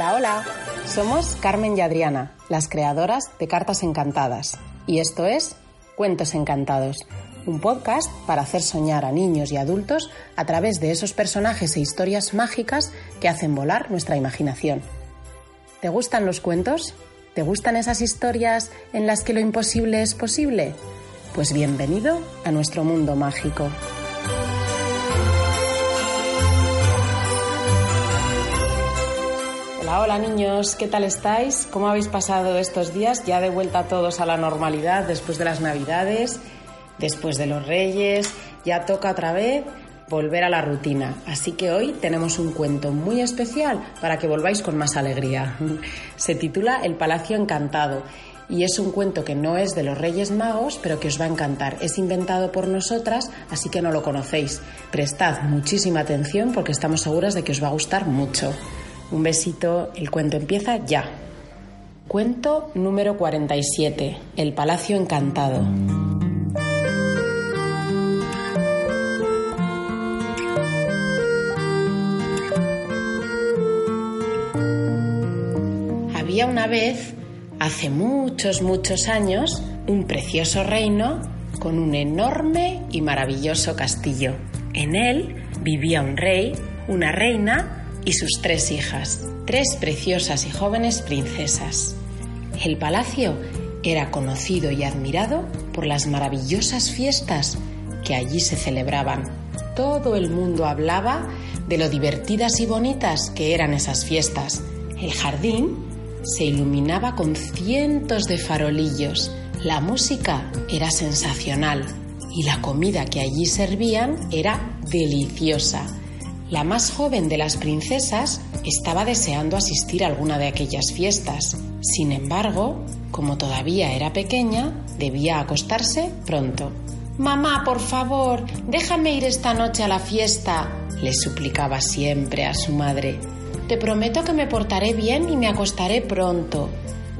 Hola, hola. Somos Carmen y Adriana, las creadoras de Cartas Encantadas. Y esto es Cuentos Encantados, un podcast para hacer soñar a niños y adultos a través de esos personajes e historias mágicas que hacen volar nuestra imaginación. ¿Te gustan los cuentos? ¿Te gustan esas historias en las que lo imposible es posible? Pues bienvenido a nuestro mundo mágico. Hola, niños, ¿qué tal estáis? ¿Cómo habéis pasado estos días? Ya de vuelta todos a la normalidad después de las Navidades, después de los Reyes, ya toca otra vez volver a la rutina. Así que hoy tenemos un cuento muy especial para que volváis con más alegría. Se titula El Palacio Encantado y es un cuento que no es de los Reyes Magos, pero que os va a encantar. Es inventado por nosotras, así que no lo conocéis. Prestad muchísima atención porque estamos seguras de que os va a gustar mucho. Un besito, el cuento empieza ya. Cuento número 47, El Palacio Encantado. Había una vez, hace muchos, muchos años, un precioso reino con un enorme y maravilloso castillo. En él vivía un rey, una reina y sus tres hijas, tres preciosas y jóvenes princesas. El palacio era conocido y admirado por las maravillosas fiestas que allí se celebraban. Todo el mundo hablaba de lo divertidas y bonitas que eran esas fiestas. El jardín se iluminaba con cientos de farolillos. La música era sensacional y la comida que allí servían era deliciosa. La más joven de las princesas estaba deseando asistir a alguna de aquellas fiestas. Sin embargo, como todavía era pequeña, debía acostarse pronto. Mamá, por favor, déjame ir esta noche a la fiesta, le suplicaba siempre a su madre. Te prometo que me portaré bien y me acostaré pronto.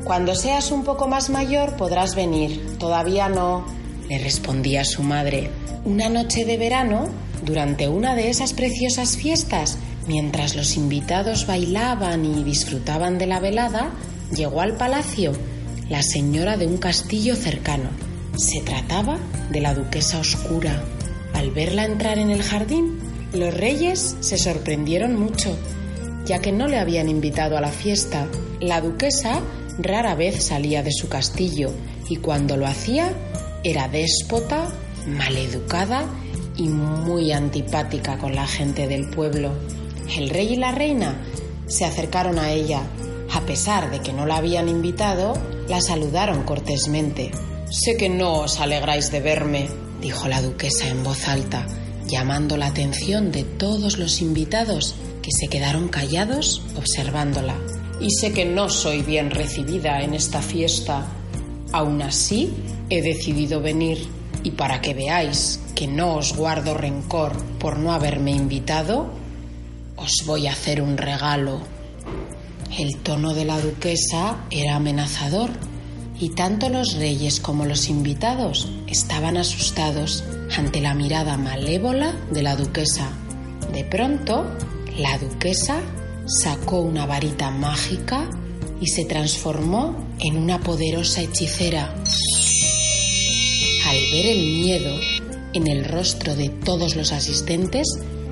Cuando seas un poco más mayor podrás venir. Todavía no, le respondía su madre. Una noche de verano, durante una de esas preciosas fiestas, mientras los invitados bailaban y disfrutaban de la velada, llegó al palacio la señora de un castillo cercano. Se trataba de la duquesa oscura. Al verla entrar en el jardín, los reyes se sorprendieron mucho, ya que no le habían invitado a la fiesta. La duquesa rara vez salía de su castillo y cuando lo hacía era déspota, maleducada y muy antipática con la gente del pueblo. El rey y la reina se acercaron a ella. A pesar de que no la habían invitado, la saludaron cortésmente. Sé que no os alegráis de verme, dijo la duquesa en voz alta, llamando la atención de todos los invitados que se quedaron callados observándola. Y sé que no soy bien recibida en esta fiesta. Aún así, he decidido venir y para que veáis que no os guardo rencor por no haberme invitado, os voy a hacer un regalo. El tono de la duquesa era amenazador y tanto los reyes como los invitados estaban asustados ante la mirada malévola de la duquesa. De pronto, la duquesa sacó una varita mágica y se transformó en una poderosa hechicera al ver el miedo en el rostro de todos los asistentes,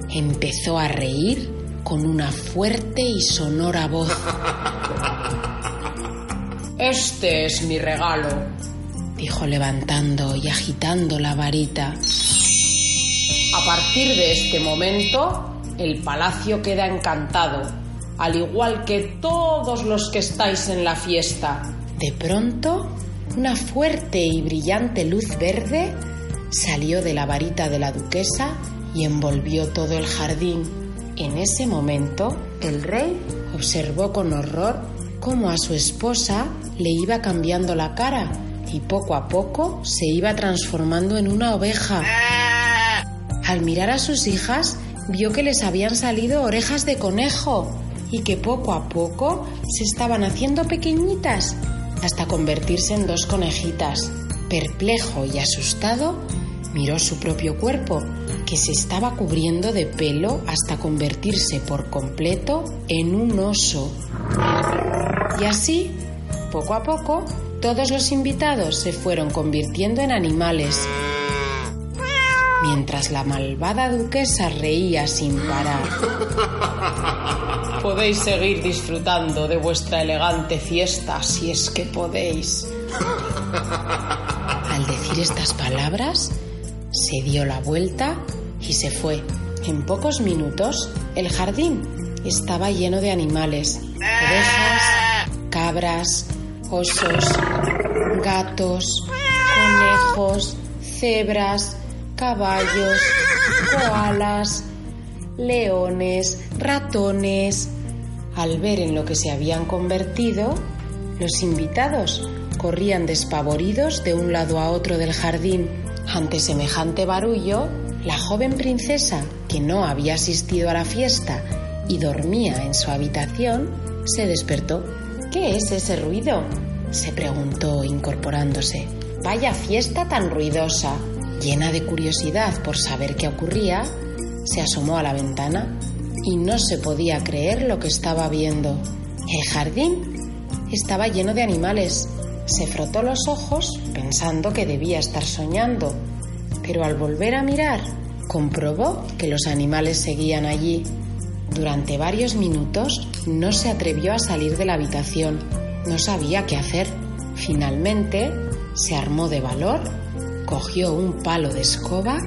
empezó a reír con una fuerte y sonora voz. Este es mi regalo, dijo levantando y agitando la varita. A partir de este momento, el palacio queda encantado, al igual que todos los que estáis en la fiesta. De pronto, una fuerte y brillante luz verde salió de la varita de la duquesa y envolvió todo el jardín. En ese momento, el rey observó con horror cómo a su esposa le iba cambiando la cara y poco a poco se iba transformando en una oveja. Al mirar a sus hijas, vio que les habían salido orejas de conejo y que poco a poco se estaban haciendo pequeñitas hasta convertirse en dos conejitas. Perplejo y asustado, miró su propio cuerpo que se estaba cubriendo de pelo hasta convertirse por completo en un oso. Y así, poco a poco, todos los invitados se fueron convirtiendo en animales, mientras la malvada duquesa reía sin parar. Podéis seguir disfrutando de vuestra elegante fiesta si es que podéis. Al decir estas palabras, se dio la vuelta y se fue. En pocos minutos, el jardín estaba lleno de animales, ovejas, cabras, osos, gatos, conejos, cebras, caballos, koalas, leones, ratones. Al ver en lo que se habían convertido, los invitados corrían despavoridos de un lado a otro del jardín. Ante semejante barullo, la joven princesa, que no había asistido a la fiesta y dormía en su habitación, se despertó. ¿Qué es ese ruido? se preguntó incorporándose. Vaya fiesta tan ruidosa. Llena de curiosidad por saber qué ocurría, se asomó a la ventana y no se podía creer lo que estaba viendo. El jardín estaba lleno de animales. Se frotó los ojos pensando que debía estar soñando, pero al volver a mirar comprobó que los animales seguían allí. Durante varios minutos no se atrevió a salir de la habitación. No sabía qué hacer. Finalmente se armó de valor, cogió un palo de escoba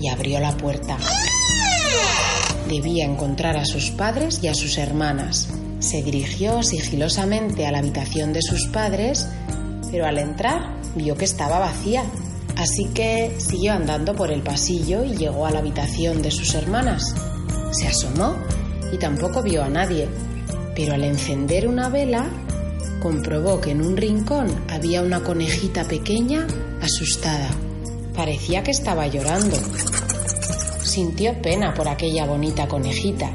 y abrió la puerta. Debía encontrar a sus padres y a sus hermanas. Se dirigió sigilosamente a la habitación de sus padres, pero al entrar vio que estaba vacía. Así que siguió andando por el pasillo y llegó a la habitación de sus hermanas. Se asomó y tampoco vio a nadie, pero al encender una vela comprobó que en un rincón había una conejita pequeña asustada. Parecía que estaba llorando. Sintió pena por aquella bonita conejita,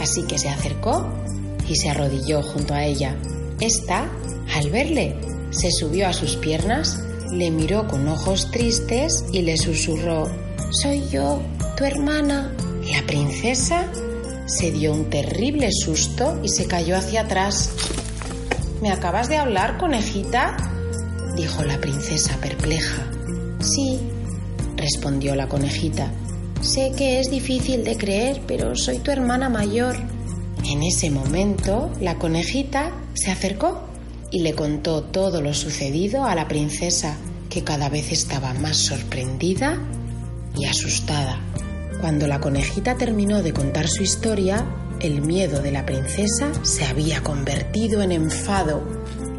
así que se acercó y se arrodilló junto a ella. Esta, al verle, se subió a sus piernas, le miró con ojos tristes y le susurró, Soy yo, tu hermana. La princesa se dio un terrible susto y se cayó hacia atrás. ¿Me acabas de hablar, conejita? dijo la princesa perpleja. Sí, respondió la conejita. Sé que es difícil de creer, pero soy tu hermana mayor. En ese momento, la conejita se acercó y le contó todo lo sucedido a la princesa, que cada vez estaba más sorprendida y asustada. Cuando la conejita terminó de contar su historia, el miedo de la princesa se había convertido en enfado.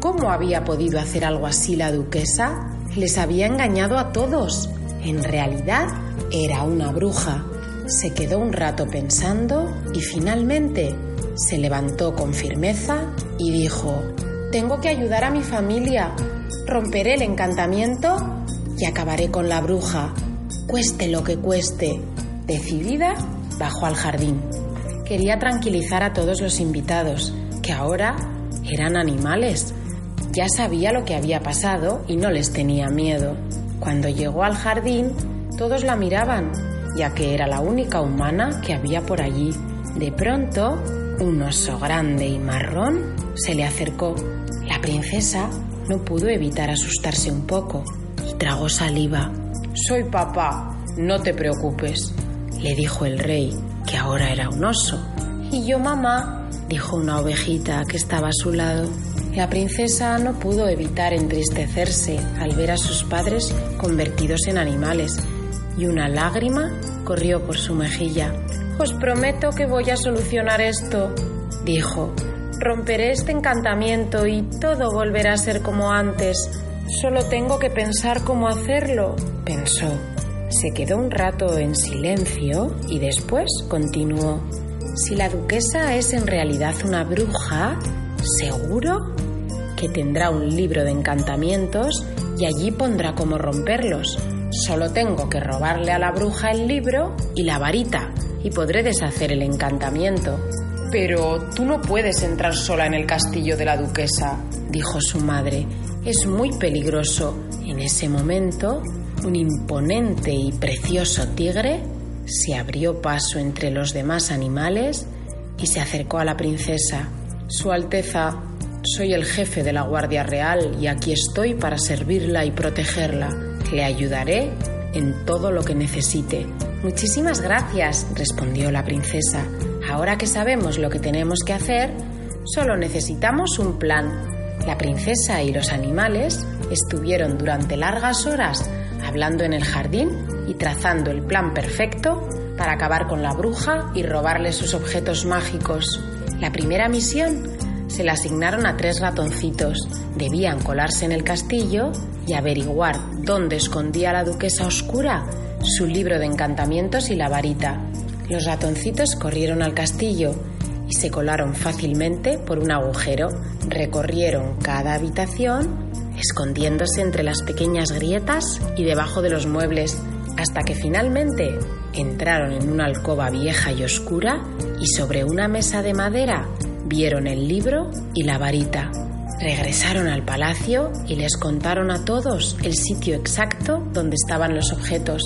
¿Cómo había podido hacer algo así la duquesa? Les había engañado a todos. En realidad era una bruja. Se quedó un rato pensando y finalmente se levantó con firmeza y dijo, tengo que ayudar a mi familia, romperé el encantamiento y acabaré con la bruja, cueste lo que cueste. Decidida, bajó al jardín. Quería tranquilizar a todos los invitados, que ahora eran animales. Ya sabía lo que había pasado y no les tenía miedo. Cuando llegó al jardín, todos la miraban, ya que era la única humana que había por allí. De pronto, un oso grande y marrón se le acercó. La princesa no pudo evitar asustarse un poco y tragó saliva. Soy papá, no te preocupes, le dijo el rey, que ahora era un oso. Y yo mamá, dijo una ovejita que estaba a su lado. La princesa no pudo evitar entristecerse al ver a sus padres convertidos en animales y una lágrima corrió por su mejilla. Os prometo que voy a solucionar esto, dijo. Romperé este encantamiento y todo volverá a ser como antes. Solo tengo que pensar cómo hacerlo, pensó. Se quedó un rato en silencio y después continuó. Si la duquesa es en realidad una bruja, seguro que tendrá un libro de encantamientos y allí pondrá cómo romperlos. Solo tengo que robarle a la bruja el libro y la varita y podré deshacer el encantamiento. Pero tú no puedes entrar sola en el castillo de la duquesa, dijo su madre. Es muy peligroso. En ese momento, un imponente y precioso tigre se abrió paso entre los demás animales y se acercó a la princesa. Su Alteza, soy el jefe de la Guardia Real y aquí estoy para servirla y protegerla. Le ayudaré en todo lo que necesite. Muchísimas gracias, respondió la princesa. Ahora que sabemos lo que tenemos que hacer, solo necesitamos un plan. La princesa y los animales estuvieron durante largas horas hablando en el jardín y trazando el plan perfecto para acabar con la bruja y robarle sus objetos mágicos. La primera misión se la asignaron a tres ratoncitos. Debían colarse en el castillo y averiguar dónde escondía la duquesa oscura su libro de encantamientos y la varita. Los ratoncitos corrieron al castillo y se colaron fácilmente por un agujero. Recorrieron cada habitación, escondiéndose entre las pequeñas grietas y debajo de los muebles, hasta que finalmente entraron en una alcoba vieja y oscura y sobre una mesa de madera vieron el libro y la varita. Regresaron al palacio y les contaron a todos el sitio exacto donde estaban los objetos,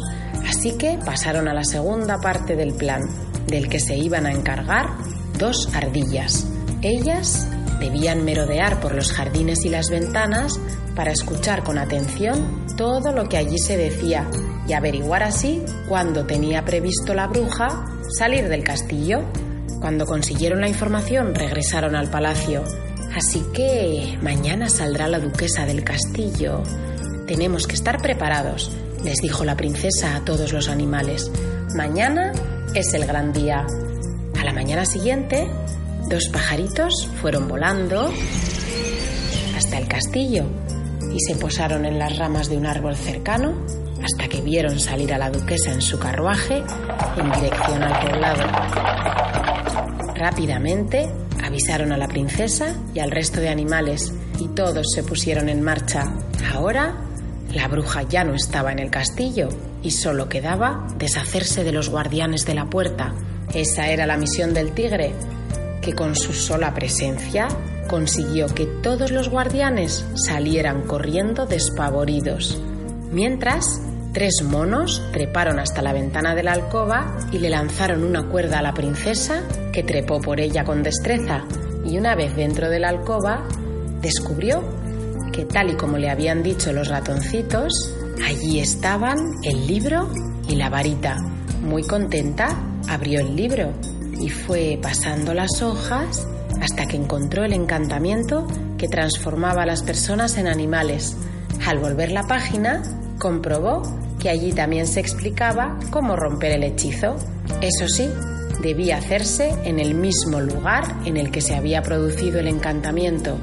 así que pasaron a la segunda parte del plan, del que se iban a encargar dos ardillas. Ellas debían merodear por los jardines y las ventanas para escuchar con atención todo lo que allí se decía y averiguar así cuándo tenía previsto la bruja salir del castillo. Cuando consiguieron la información regresaron al palacio. Así que mañana saldrá la duquesa del castillo. Tenemos que estar preparados, les dijo la princesa a todos los animales. Mañana es el gran día. A la mañana siguiente, dos pajaritos fueron volando hasta el castillo y se posaron en las ramas de un árbol cercano hasta que vieron salir a la duquesa en su carruaje en dirección al poblado. Rápidamente avisaron a la princesa y al resto de animales y todos se pusieron en marcha. Ahora la bruja ya no estaba en el castillo y solo quedaba deshacerse de los guardianes de la puerta. Esa era la misión del tigre, que con su sola presencia consiguió que todos los guardianes salieran corriendo despavoridos. Mientras, tres monos treparon hasta la ventana de la alcoba y le lanzaron una cuerda a la princesa, que trepó por ella con destreza, y una vez dentro de la alcoba, descubrió que tal y como le habían dicho los ratoncitos, allí estaban el libro y la varita. Muy contenta, abrió el libro y fue pasando las hojas hasta que encontró el encantamiento que transformaba a las personas en animales. Al volver la página, comprobó que allí también se explicaba cómo romper el hechizo. Eso sí, debía hacerse en el mismo lugar en el que se había producido el encantamiento.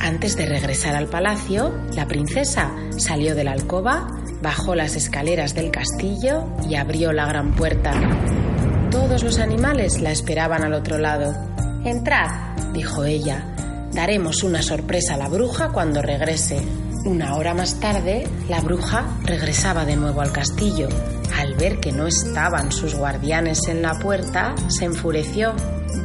Antes de regresar al palacio, la princesa salió de la alcoba, bajó las escaleras del castillo y abrió la gran puerta. Todos los animales la esperaban al otro lado. Entrad, dijo ella. Daremos una sorpresa a la bruja cuando regrese. Una hora más tarde, la bruja regresaba de nuevo al castillo. Al ver que no estaban sus guardianes en la puerta, se enfureció.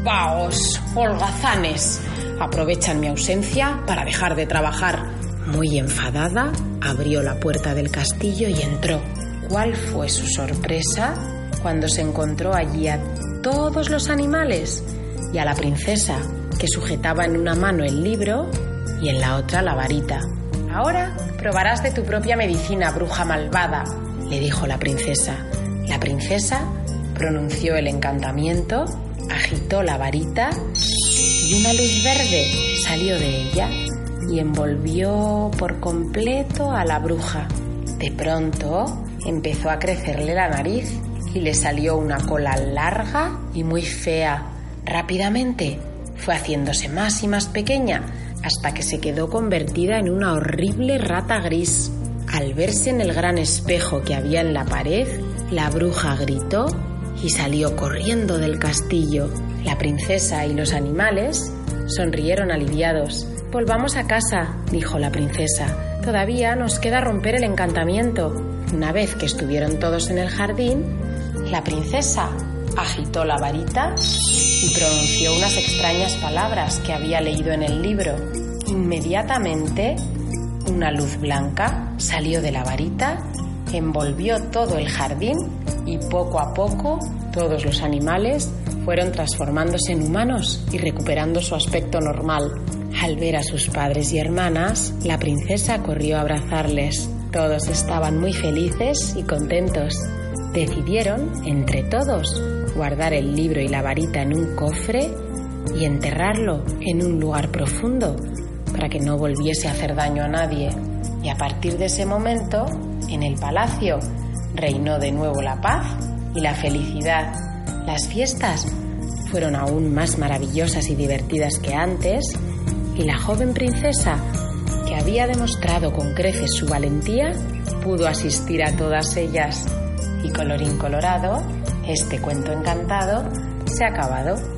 Vaos, holgazanes, aprovechan mi ausencia para dejar de trabajar. Muy enfadada, abrió la puerta del castillo y entró. ¿Cuál fue su sorpresa cuando se encontró allí a todos los animales y a la princesa, que sujetaba en una mano el libro y en la otra la varita. Ahora probarás de tu propia medicina, bruja malvada, le dijo la princesa. La princesa pronunció el encantamiento, agitó la varita y una luz verde salió de ella y envolvió por completo a la bruja. De pronto empezó a crecerle la nariz y le salió una cola larga y muy fea. Rápidamente fue haciéndose más y más pequeña hasta que se quedó convertida en una horrible rata gris. Al verse en el gran espejo que había en la pared, la bruja gritó y salió corriendo del castillo. La princesa y los animales sonrieron aliviados. Volvamos a casa, dijo la princesa. Todavía nos queda romper el encantamiento. Una vez que estuvieron todos en el jardín, la princesa agitó la varita y pronunció unas extrañas palabras que había leído en el libro. Inmediatamente, una luz blanca salió de la varita, envolvió todo el jardín y poco a poco todos los animales fueron transformándose en humanos y recuperando su aspecto normal. Al ver a sus padres y hermanas, la princesa corrió a abrazarles. Todos estaban muy felices y contentos. Decidieron, entre todos, guardar el libro y la varita en un cofre y enterrarlo en un lugar profundo para que no volviese a hacer daño a nadie. Y a partir de ese momento, en el palacio, reinó de nuevo la paz y la felicidad. Las fiestas fueron aún más maravillosas y divertidas que antes y la joven princesa, que había demostrado con creces su valentía, pudo asistir a todas ellas. Y colorín colorado, este cuento encantado se ha acabado.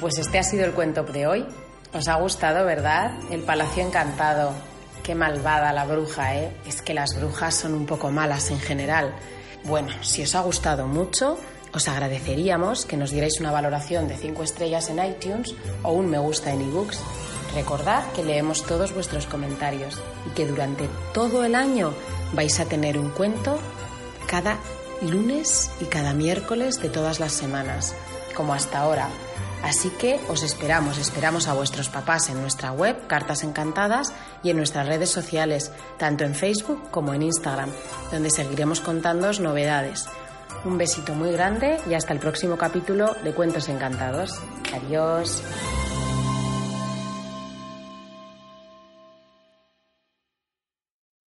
Pues este ha sido el cuento de hoy. Os ha gustado, ¿verdad? El Palacio Encantado. Qué malvada la bruja, ¿eh? Es que las brujas son un poco malas en general. Bueno, si os ha gustado mucho, os agradeceríamos que nos dierais una valoración de 5 estrellas en iTunes o un me gusta en ebooks. Recordad que leemos todos vuestros comentarios y que durante todo el año vais a tener un cuento cada lunes y cada miércoles de todas las semanas como hasta ahora. Así que os esperamos, esperamos a vuestros papás en nuestra web, Cartas Encantadas, y en nuestras redes sociales, tanto en Facebook como en Instagram, donde seguiremos contándoos novedades. Un besito muy grande y hasta el próximo capítulo de Cuentos Encantados. Adiós.